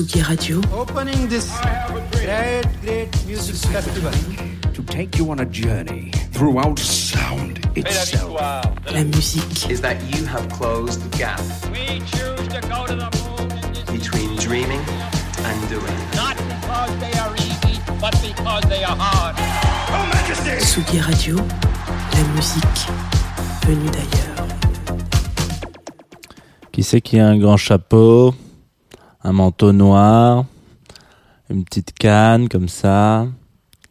Tsugi Radio. Opening this great, great music festival. to take you on a journey throughout sound itself. La musique. is that you have closed the gap We choose to go to the moon between dreaming and doing. not because they are easy, but because they are hard. Tsugi Radio. La musique venue d'ailleurs. Qui c'est qui a un grand chapeau, un manteau noir, une petite canne comme ça,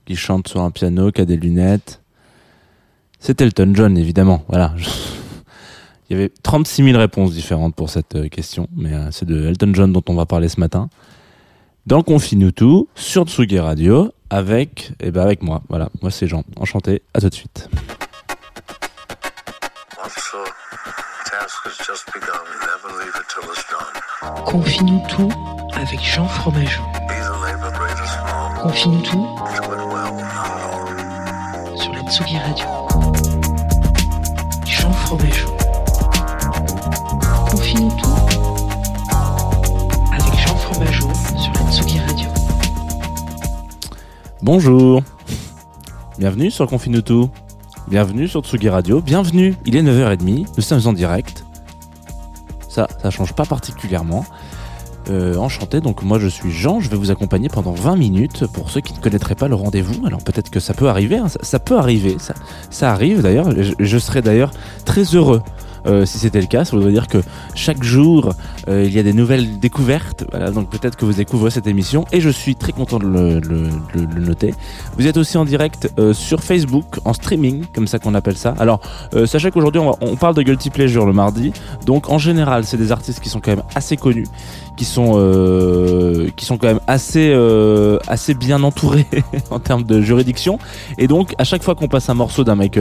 qui chante sur un piano, qui a des lunettes C'est Elton John, évidemment. Voilà. Il y avait 36 000 réponses différentes pour cette euh, question, mais euh, c'est de Elton John dont on va parler ce matin. Dans Confine tout, sur Tsugi Radio, avec, eh ben avec moi. Voilà, moi c'est Jean. Enchanté, à tout de suite. Confine-nous tout avec Jean Fromageau. Confine-nous tout sur la Tsugi Radio. Jean Fromageau. Confine-nous tout avec Jean Fromageau sur la Tsugi Radio. Bonjour. Bienvenue sur Confine tout. Bienvenue sur Tsugi Radio. Bienvenue. Il est 9h30. Nous sommes en direct. Ça, ça change pas particulièrement. Euh, enchanté. Donc moi je suis Jean. Je vais vous accompagner pendant 20 minutes pour ceux qui ne connaîtraient pas le rendez-vous. Alors peut-être que ça peut arriver. hein. Ça, peut arriver. Ça, arrive d'ailleurs. Je, je serais d'ailleurs très heureux. Euh, si c'était le cas, ça voudrait dire que chaque jour euh, il y a des nouvelles découvertes. Voilà, donc peut-être que vous découvrez cette émission et je suis très content de le, le- le- le noter. Vous êtes aussi en direct euh, sur Facebook, en streaming, comme ça qu'on appelle ça. Alors, euh, sachez qu'aujourd'hui, on, on parle de Guilty Pleasure le mardi. Donc, en général, c'est des artistes qui sont quand même assez connus, qui sont, euh, qui sont quand même assez, assez bien entourés en termes de juridiction. Et donc, à chaque fois qu'on passe un morceau d'un mec,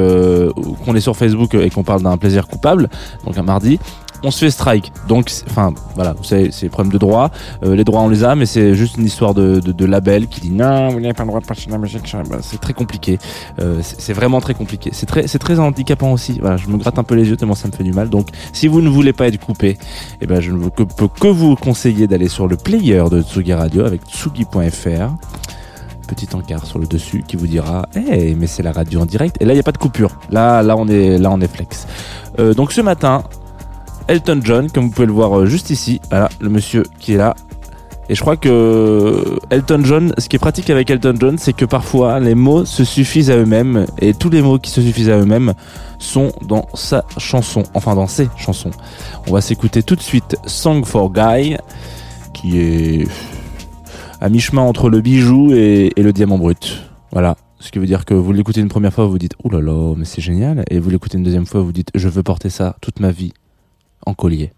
qu'on est sur Facebook et qu'on parle d'un plaisir coupable, donc un mardi, on se fait strike. Donc, c'est- enfin, voilà, savez, c'est problème de droit. Euh, les droits, on les a, mais c'est juste une histoire de, label qui dit non, vous n'avez pas le droit de passer la musique. C'est très compliqué. Euh, c'est c'est vraiment très compliqué. C'est très, c'est handicapant aussi. Voilà, je me gratte un peu les yeux tellement ça me fait du mal. Donc, si vous ne voulez pas être coupé, eh ben, je ne peux que vous conseiller d'aller sur le player de Tsugi Radio avec tsugi.fr. Petit encart sur le dessus qui vous dira, hey, mais c'est la radio en direct. Et là, il n'y a pas de coupure. Là, là, on est, là, on est flex. Euh, donc, ce matin, Elton John, comme vous pouvez le voir euh, juste ici. Voilà, le monsieur qui est là. Et je crois que Elton John, ce qui est pratique avec Elton John, c'est que parfois les mots se suffisent à eux-mêmes et tous les mots qui se suffisent à eux-mêmes sont dans sa chanson, enfin dans ses chansons. On va s'écouter tout de suite Song for Guy, qui est à mi-chemin entre le bijou et, le diamant brut. Voilà. Ce qui veut dire que vous l'écoutez une première fois, vous dites Ouh là là, mais c'est génial. Et vous l'écoutez une deuxième fois, vous dites Je veux porter ça toute ma vie en collier.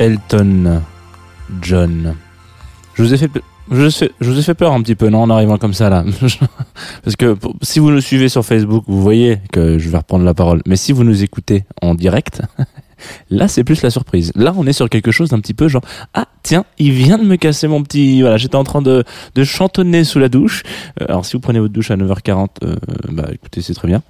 Elton John. Je vous ai fait, je, vous ai fait peur un petit peu, non, en arrivant comme ça là. Parce que si vous nous suivez sur Facebook, vous voyez que je vais reprendre la parole. Mais si vous nous écoutez en direct, là c'est plus la surprise. Là on est sur quelque chose d'un petit peu genre ah tiens il vient de me casser mon petit voilà j'étais en train de, de chantonner sous la douche. Euh, alors si vous prenez votre douche à 9h40, euh, bah écoutez c'est très bien,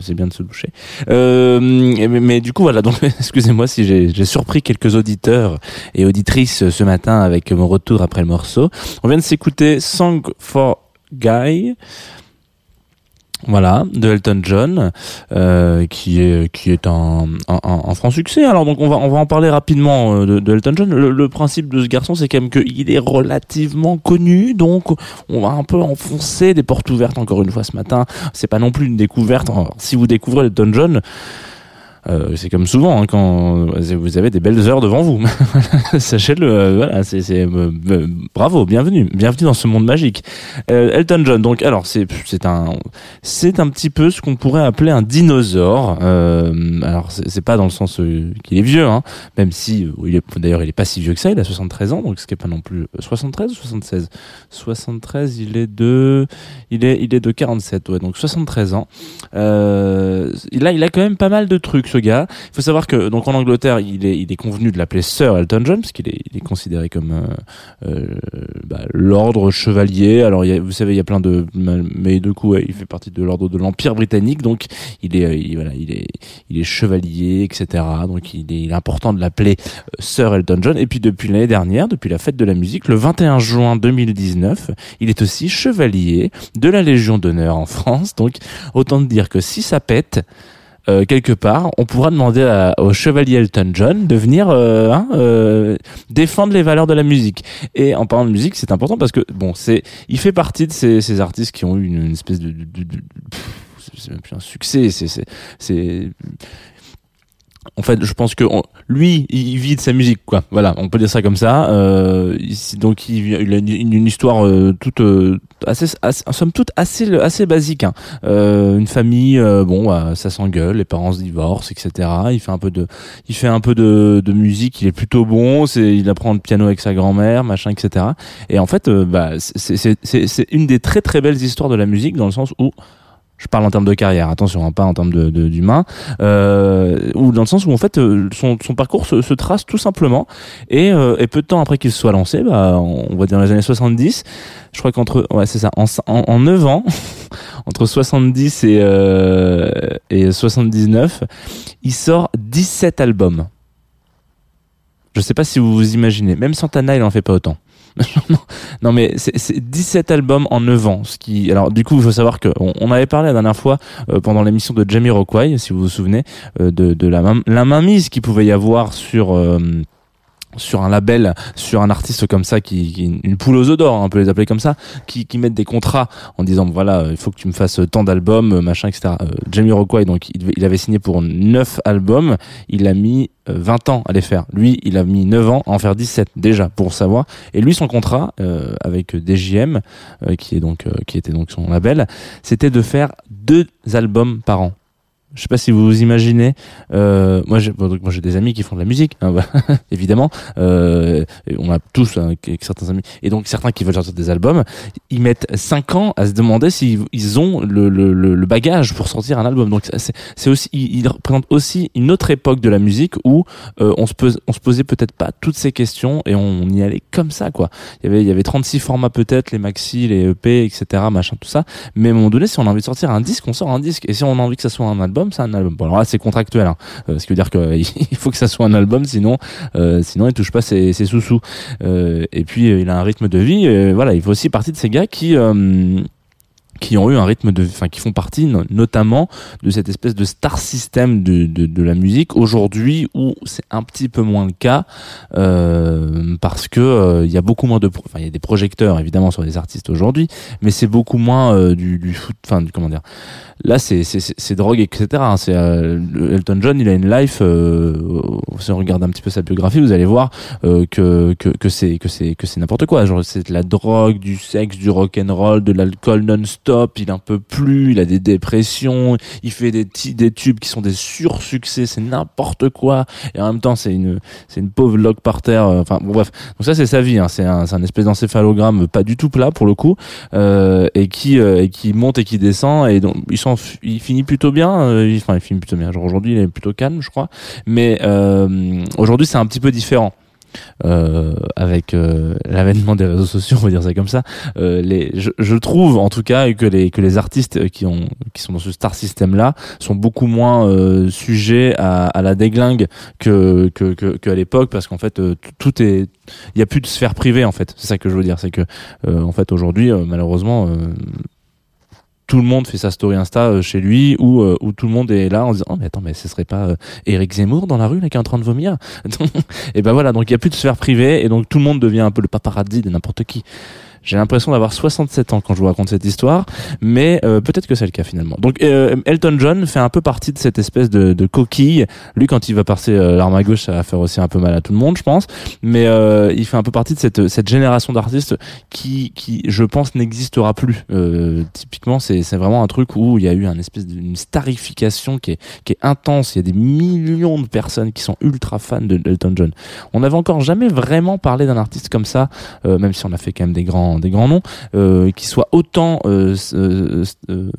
c'est- bien de se doucher. Euh, mais, du coup voilà donc excusez-moi si j'ai surpris quelques auditeurs et auditrices ce matin avec mon retour après le morceau. On vient de s'écouter Song for Guy. Voilà, de Elton John, euh, qui est qui est un, un, franc succès. Alors donc on va on va en parler rapidement euh, de, Elton John. Le, le principe de ce garçon, c'est quand même qu'il est relativement connu, donc on va un peu enfoncer des portes ouvertes encore une fois ce matin. C'est pas non plus une découverte. Si vous découvrez Elton John, euh, c'est comme souvent hein, quand vous avez des belles heures devant vous. Sachez-le, euh, voilà, c'est euh, bravo, bienvenue, bienvenue dans ce monde magique. Elton John, donc alors c'est c'est un c'est un petit peu ce qu'on pourrait appeler un dinosaure. Alors c'est pas dans le sens qu'il est vieux, hein, même si d'ailleurs il est pas si vieux que ça, il a 73 ans, donc ce qui est pas non plus 73 ou 76. 73, il est de il est il est de 47, ouais, donc 73 ans. Il a quand même pas mal de trucs Il faut savoir que donc en Angleterre, il est convenu de l'appeler Sir Elton John parce qu'il est considéré comme euh, euh, bah, l'ordre chevalier. Alors vous savez il y a plein de mais de coup il fait partie de l'ordre de l'Empire britannique donc il est euh, il, voilà il est il est chevalier etc. Donc il est, il est important de l'appeler euh, Sir Elton John. Et puis depuis l'année dernière, depuis la fête de la musique, le 21 juin 2019, il est aussi chevalier de la Légion d'honneur en France. Donc autant dire que si ça pète euh, quelque part, on pourra demander au chevalier Elton John de venir euh, hein, euh, défendre les valeurs de la musique. Et en parlant de musique, c'est important parce que bon, c'est, il fait partie de ces, artistes qui ont eu une, espèce de, c'est- même un succès, c'est en fait, je pense que lui, il vit de sa musique, quoi. Voilà, on peut dire ça comme ça. Euh, donc, il, a une, une histoire euh, toute euh, assez, en somme toute assez, assez basique. hein. Euh, une famille, euh, bon, bah, ça s'engueule, les parents se divorcent, etc. Il fait un peu de, il fait un peu de, de musique. Il est plutôt bon. C'est, il apprend le piano avec sa grand-mère, machin, etc. Et en fait, bah, c'est une des très très belles histoires de la musique dans le sens où je parle en termes de carrière, attention, hein, pas en termes d'humain, euh, ou dans le sens où en fait euh, son, parcours se, trace tout simplement, et, euh, et peu de temps après qu'il soit lancé, bah, on va dire dans les années 70, je crois qu'entre, ouais c'est ça, en, en 9 ans, entre 70 et, euh, et 79, il sort 17 albums. Je sais pas si vous vous imaginez, même Santana il en fait pas autant. Non, mais c'est c'est 17 albums en 9 ans. Ce qui, alors du coup, il faut savoir que on, avait parlé la dernière fois euh, pendant l'émission de Jamie Rockway, si vous vous souvenez, euh, de, la, la mainmise qu'il pouvait y avoir sur euh, sur un label, sur un artiste comme ça, qui, qui une poule aux œufs d'or, hein, on peut les appeler comme ça, qui, qui mettent des contrats en disant voilà, euh, il faut que tu me fasses tant d'albums, euh, machin, etc. Euh, Jamie Rockway, donc il, avait signé pour 9 albums, il a mis euh, 20 ans à les faire. Lui, il a mis 9 ans à en faire 17 déjà pour savoir. Et lui, son contrat euh, avec DJM, euh, qui est donc euh, qui était donc son label, c'était de faire deux albums par an. Je sais pas si vous vous imaginez. Euh, moi, j'ai, bon, moi, j'ai des amis qui font de la musique, hein, bah, évidemment. Euh, on a tous hein, avec certains amis, et donc certains qui veulent sortir des albums, ils mettent 5 ans à se demander s'ils ils ont le, le, le, bagage pour sortir un album. Donc c'est, aussi, il, il représente aussi une autre époque de la musique où euh, on se pose, on se posait peut-être pas toutes ces questions et on, y allait comme ça, quoi. Il y avait, il y avait 36 formats peut-être, les maxi, les EP, etc., machin, tout ça. Mais à un moment donné, si on a envie de sortir un disque, on sort un disque. Et si on a envie que ça soit un album, c'est un album. Bon, alors là, c'est contractuel, hein. Euh, ce qui veut dire qu'il faut que ça soit un album, sinon, euh, sinon il touche pas ses, ses sous-sous. Euh, et puis, euh, il a un rythme de vie. voilà, il fait aussi partie de ces gars qui qui ont eu un rythme de, enfin, qui font partie no- notamment de cette espèce de star system de, la musique aujourd'hui où c'est un petit peu moins le cas parce que il y a beaucoup moins de, enfin, il y a des projecteurs évidemment sur les artistes aujourd'hui, mais c'est beaucoup moins du, du foot, enfin, du comment dire. Là, c'est c'est drogue, etc. hein. C'est euh, Elton John, il a une life. Euh, si on regarde un petit peu sa biographie, vous allez voir euh, que que c'est que c'est que c'est n'importe quoi. Genre, c'est de la drogue, du sexe, du rock and roll, de l'alcool non-stop stop, il en peut plus, il a des dépressions, il fait des, des tubes qui sont des sursuccès, c'est n'importe quoi. Et en même temps, c'est une, c'est une pauvre log par terre. euh, Enfin, bon, bref. Donc ça, c'est sa vie. Hein. C'est un, c'est un espèce d'encéphalogramme pas du tout plat pour le coup, euh, et qui, euh, et qui monte et qui descend. Et donc, il s'en, f- il finit plutôt bien. euh, Enfin, il finit plutôt bien. Aujourd'hui, il est plutôt calme, je crois. Mais euh, aujourd'hui, c'est un petit peu différent. Euh, avec l'avènement des réseaux sociaux, on va dire ça comme ça. Je, trouve en tout cas que les que les artistes qui ont qui sont dans ce star system là sont beaucoup moins sujets à, la déglingue que que l'époque parce qu'en fait tout- est il y a plus de sphère privée en fait. C'est ça que je veux dire, c'est que en fait aujourd'hui malheureusement tout le monde fait sa story Insta euh, chez lui ou euh, où tout le monde est là en disant oh mais attends mais ce serait pas euh, Eric Zemmour dans la rue là qui est en train de vomir? Et ben voilà donc il y a plus de sphère privée et donc tout le monde devient un peu le paparazzi de n'importe qui j'ai l'impression d'avoir 67 ans quand je vous raconte cette histoire, mais euh, peut-être que c'est le cas finalement. Donc euh, Elton John fait un peu partie de cette espèce de, de coquille. Lui, quand il va passer euh, l'arme à gauche, ça va faire aussi un peu mal à tout le monde, je pense. Mais euh, il fait un peu partie de cette, cette génération d'artistes qui, qui, je pense, n'existera plus. Euh, typiquement, c'est vraiment un truc où il y a eu un espèce d'une starification qui est, qui est intense. Il y a des millions de personnes qui sont ultra fans de Elton John. On n'avait encore jamais vraiment parlé d'un artiste comme ça, même si on a fait quand même des grands, des grands noms, euh, qui soit autant euh, euh, euh,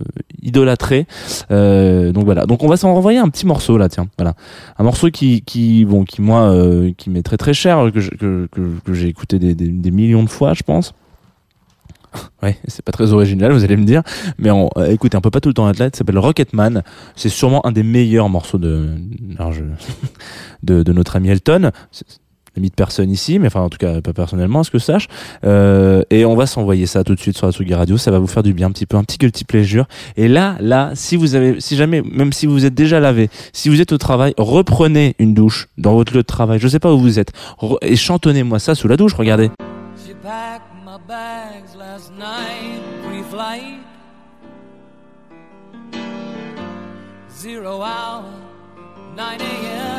idolâtré. Donc voilà. Donc on va s'en renvoyer un petit morceau là, tiens. Voilà, un morceau qui, qui, bon, qui moi, qui m'est très très cher, que je- que, que, que j'ai écouté des, des, millions de fois, je pense. Ouais, c'est pas très original, vous allez me dire. Mais on, écoutez, on peut pas tout le temps. Ça s'appelle Rocketman. C'est sûrement un des meilleurs morceaux de, de, de notre ami Elton. De personne ici, mais enfin en tout cas pas personnellement, à ce que je sache. Euh, et on va s'envoyer ça tout de suite sur la Tsugi Radio. Ça va vous faire du bien un petit peu, un petit guilty pleasure. Et là, là, si vous avez, si jamais, même si vous êtes déjà lavé, si vous êtes au travail, reprenez une douche dans votre lieu de travail. Je sais pas où vous êtes, et chantonnez-moi ça sous la douche. Regardez. Packed bags last night, pre-flight. Zero hour, 9 a.m.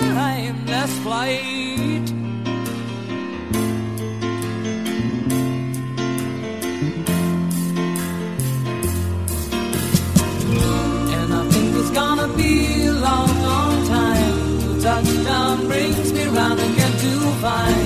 timeless flight. And I think it's gonna be a long, long time till touchdown brings me round again to find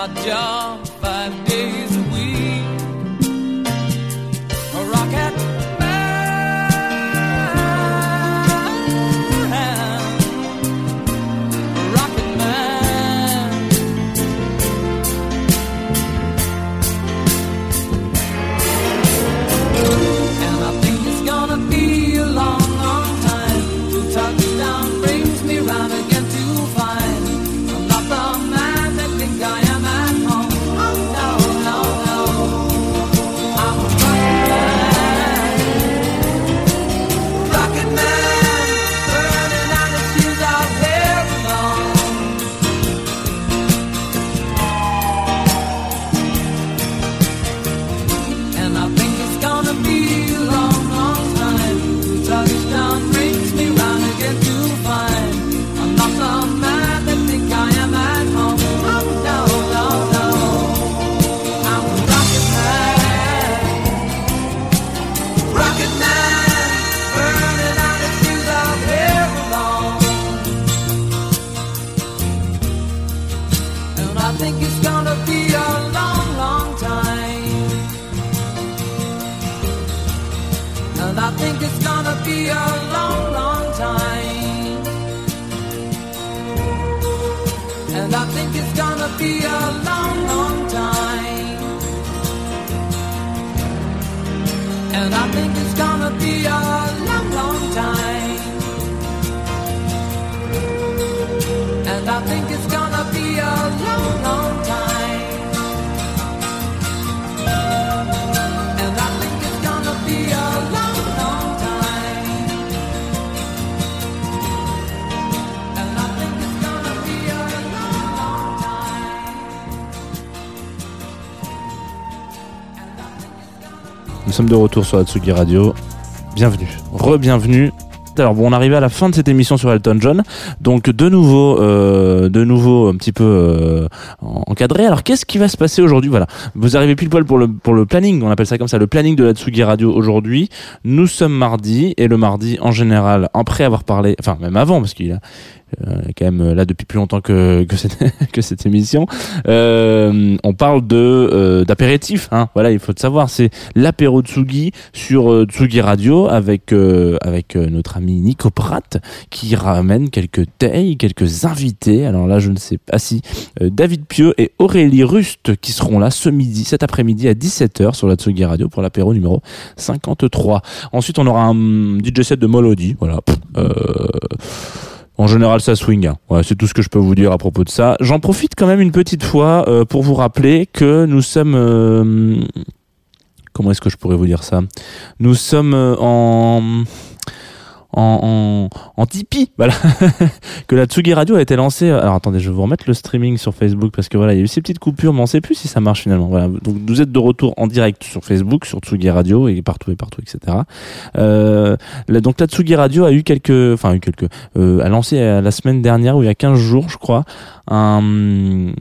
my job five sommes de retour sur Atsugi Radio. Bienvenue, re-bienvenue. Alors bon, on arrive à la fin de cette émission sur Elton John, donc de nouveau, euh, de nouveau un petit peu euh, encadré. Alors qu'est-ce qui va se passer aujourd'hui? Voilà, vous arrivez pile poil pour le pour le planning, on appelle ça comme ça, le planning de la Tsugi Radio aujourd'hui. Nous sommes mardi et le mardi en général, après avoir parlé, enfin même avant parce qu'il a euh, quand même là depuis plus longtemps que que cette, que cette émission. On parle de d'apéritif, hein. Voilà, il faut le savoir, c'est l'apéro Tsugi sur Tsugi Radio avec avec notre ami Nico Pratt qui ramène quelques tailles, quelques invités. Alors là, je ne sais pas si euh, David Pieux et Aurélie Rust qui seront là ce midi, cet après-midi à 17h sur la Tsugi Radio pour l'apéro numéro 53. Ensuite, on aura un DJ set de Molody, voilà. Euh, en général, ça swing. hein. C'est tout ce que je peux vous dire à propos de ça. J'en profite quand même une petite fois euh, pour vous rappeler que nous sommes. comment est-ce que je pourrais vous dire ça? Nous sommes en. En, en, Tipeee, que la Tsugi Radio a été lancée. Alors attendez, je vais vous remettre le streaming sur Facebook parce que voilà, il y a eu ces petites coupures, mais on sait plus si ça marche finalement. Voilà, donc vous êtes de retour en direct sur Facebook, sur Tsugi Radio et partout et partout, etc. Euh, donc la Tsugi Radio a eu quelques, enfin eu quelques, euh, a lancé euh, la semaine dernière ou il y a 15 jours, je crois, un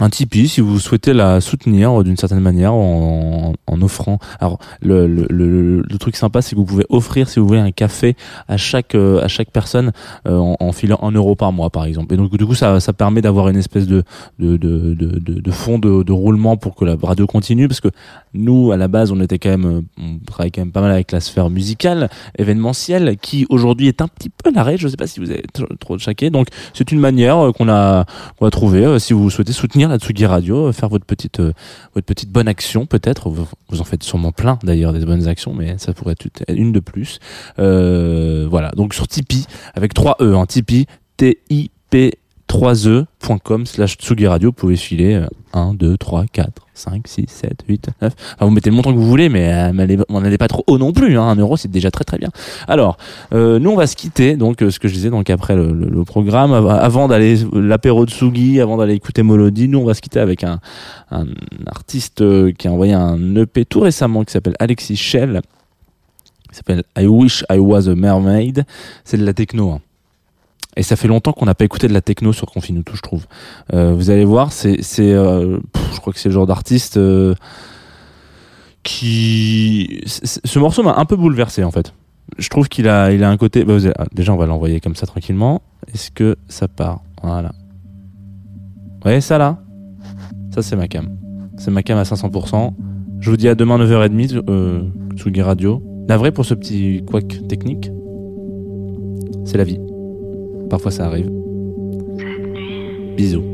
un Tipeee si vous souhaitez la soutenir euh, d'une certaine manière en, en offrant. Alors le, le, le, le truc sympa c'est que vous pouvez offrir si vous voulez un café à chaque euh, à chaque personne euh, en, en filant un euro par mois par exemple. Et donc du coup ça, ça permet d'avoir une espèce de de, de, de, de, de fond de, de roulement pour que la radio continue parce que nous à la base on était quand même euh, on travaille quand même pas mal avec la sphère musicale événementielle qui aujourd'hui est un petit peu à l'arrêt. Je sais pas si vous avez tr- trop chaqué. Donc c'est une manière qu'on a qu'on va trouver euh, si vous souhaitez soutenir la Tsugi Radio, euh, faire votre petite euh, votre petite bonne action peut-être. Vous, en faites sûrement plein d'ailleurs des bonnes actions, mais ça pourrait être une de plus. Euh, voilà. Donc sur Tipeee avec 3 e, hein, Tipeee T I P 3e.com slash Tsugi Radio, vous pouvez filer euh, 1, 2, 3, 4, 5, 6, 7, 8, 9. Enfin, vous mettez le montant que vous voulez, mais, euh, on n'allez pas trop haut non plus. Hein. Un euro, c'est déjà très très bien. Alors, euh, nous, on va se quitter. Donc, euh, ce que je disais, donc après le, le- le programme, av- avant d'aller l'apéro de Sugi, avant d'aller écouter Molody, nous, on va se quitter avec un, un artiste euh, qui a envoyé un EP tout récemment qui s'appelle Alexis Shell. qui s'appelle I Wish I Was a Mermaid. C'est de la techno. hein. Et ça fait longtemps qu'on n'a pas écouté de la techno sur Confinuto, je trouve. Euh, vous allez voir, c'est, c'est, euh, je crois que c'est le genre d'artiste euh, qui, ce morceau m'a un peu bouleversé en fait. Je trouve qu'il a, il a un côté. bah, vous allez- ah, déjà, on va l'envoyer comme ça tranquillement. Est-ce que ça part? Voilà. Vous voyez ça là Ça c'est ma cam. C'est ma cam à 500%. Je vous dis à demain 9h30, euh, Tsugi Radio. Navré pour ce petit couac technique? C'est la vie. Parfois ça arrive. Bisous.